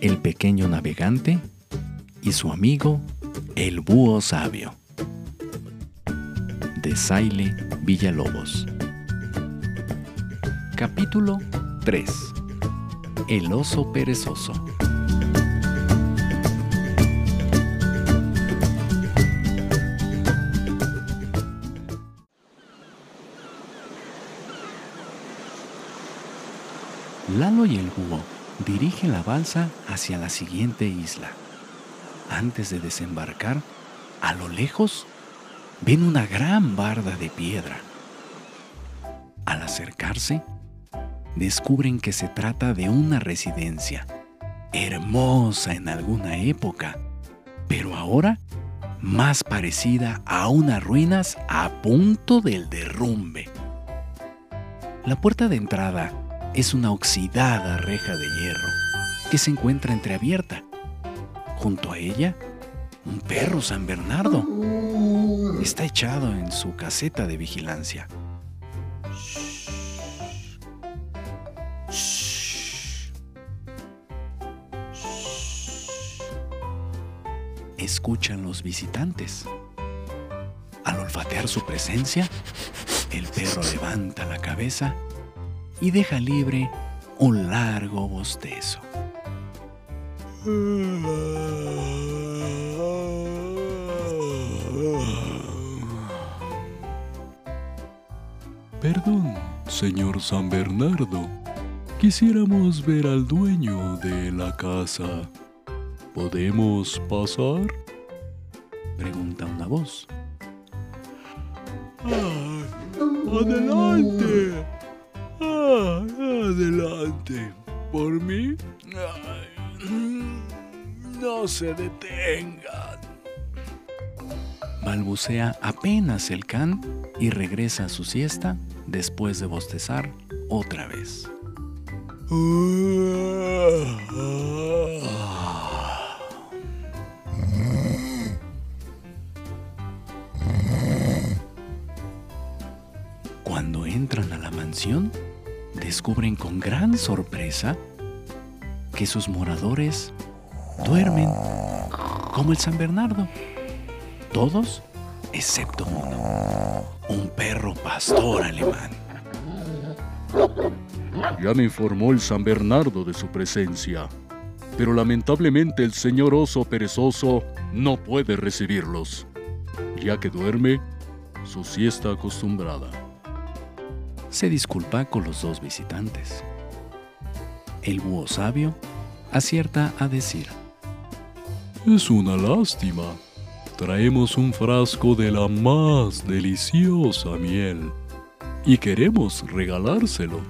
el pequeño navegante y su amigo, el búho sabio. De Saile Villalobos. Capítulo 3. El oso perezoso. Lalo y el búho dirigen la balsa hacia la siguiente isla. Antes de desembarcar, a lo lejos, ven una gran barda de piedra. Al acercarse, descubren que se trata de una residencia, hermosa en alguna época, pero ahora más parecida a unas ruinas a punto del derrumbe. La puerta de entrada es una oxidada reja de hierro que se encuentra entreabierta. Junto a ella, un perro San Bernardo está echado en su caseta de vigilancia. Escuchan los visitantes. Al olfatear su presencia, el perro levanta la cabeza y deja libre un largo bostezo. Perdón, señor San Bernardo. Quisiéramos ver al dueño de la casa. ¿Podemos pasar? Pregunta una voz. ¡Adelante! Adelante. ¿Por mí? no se detengan. Balbucea apenas el can y regresa a su siesta después de bostezar otra vez. Cuando entran a la mansión, descubren con gran sorpresa que sus moradores duermen como el San Bernardo. Todos excepto uno, un perro pastor alemán. Ya me informó el San Bernardo de su presencia, pero lamentablemente el señor oso perezoso no puede recibirlos, ya que duerme su siesta acostumbrada. Se disculpa con los dos visitantes. El búho sabio acierta a decir, Es una lástima. Traemos un frasco de la más deliciosa miel y queremos regalárselo.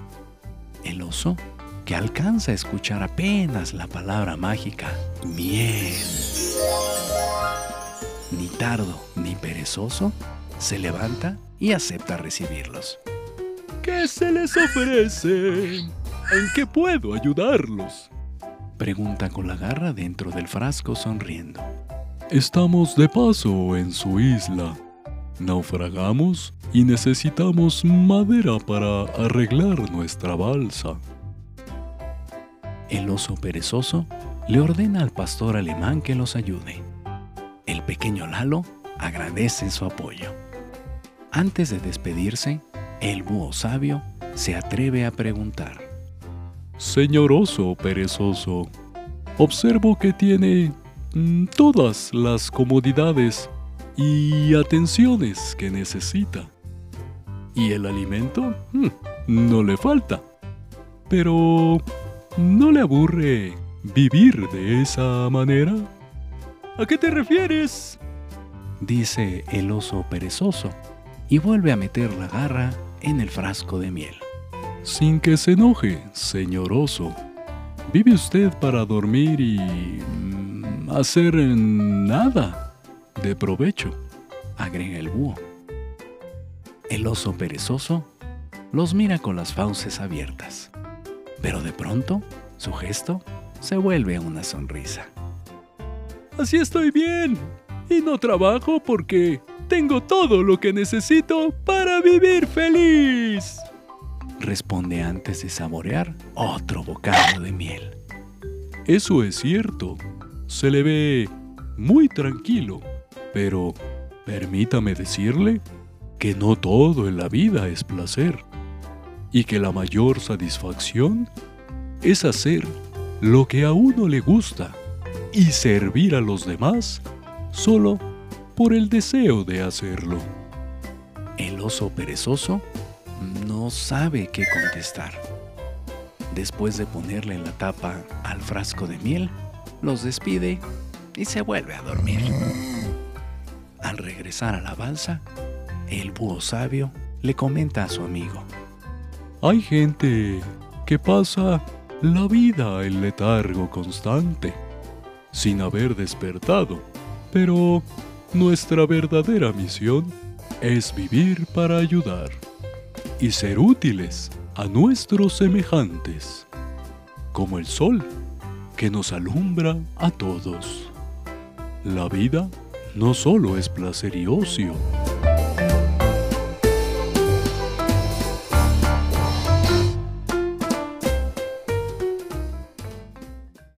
El oso, que alcanza a escuchar apenas la palabra mágica, miel. Ni tardo ni perezoso, se levanta y acepta recibirlos. ¿Qué se les ofrece? ¿En qué puedo ayudarlos? Pregunta con la garra dentro del frasco sonriendo. Estamos de paso en su isla. Naufragamos y necesitamos madera para arreglar nuestra balsa. El oso perezoso le ordena al pastor alemán que los ayude. El pequeño Lalo agradece su apoyo. Antes de despedirse, el búho sabio se atreve a preguntar. Señor oso perezoso, observo que tiene mm, todas las comodidades y atenciones que necesita. Y el alimento mm, no le falta. Pero, ¿no le aburre vivir de esa manera? ¿A qué te refieres? Dice el oso perezoso y vuelve a meter la garra en el frasco de miel. Sin que se enoje, señor oso. ¿Vive usted para dormir y mm, hacer nada de provecho? Agrega el búho. El oso perezoso los mira con las fauces abiertas, pero de pronto su gesto se vuelve una sonrisa. Así estoy bien. Y no trabajo porque tengo todo lo que necesito para vivir feliz. Responde antes de saborear otro bocado de miel. Eso es cierto. Se le ve muy tranquilo, pero permítame decirle que no todo en la vida es placer y que la mayor satisfacción es hacer lo que a uno le gusta y servir a los demás solo por el deseo de hacerlo. El oso perezoso no sabe qué contestar. Después de ponerle la tapa al frasco de miel, los despide y se vuelve a dormir. Al regresar a la balsa, el búho sabio le comenta a su amigo. Hay gente que pasa la vida en letargo constante, sin haber despertado, pero nuestra verdadera misión es vivir para ayudar y ser útiles a nuestros semejantes, como el sol que nos alumbra a todos. La vida no solo es placer y ocio,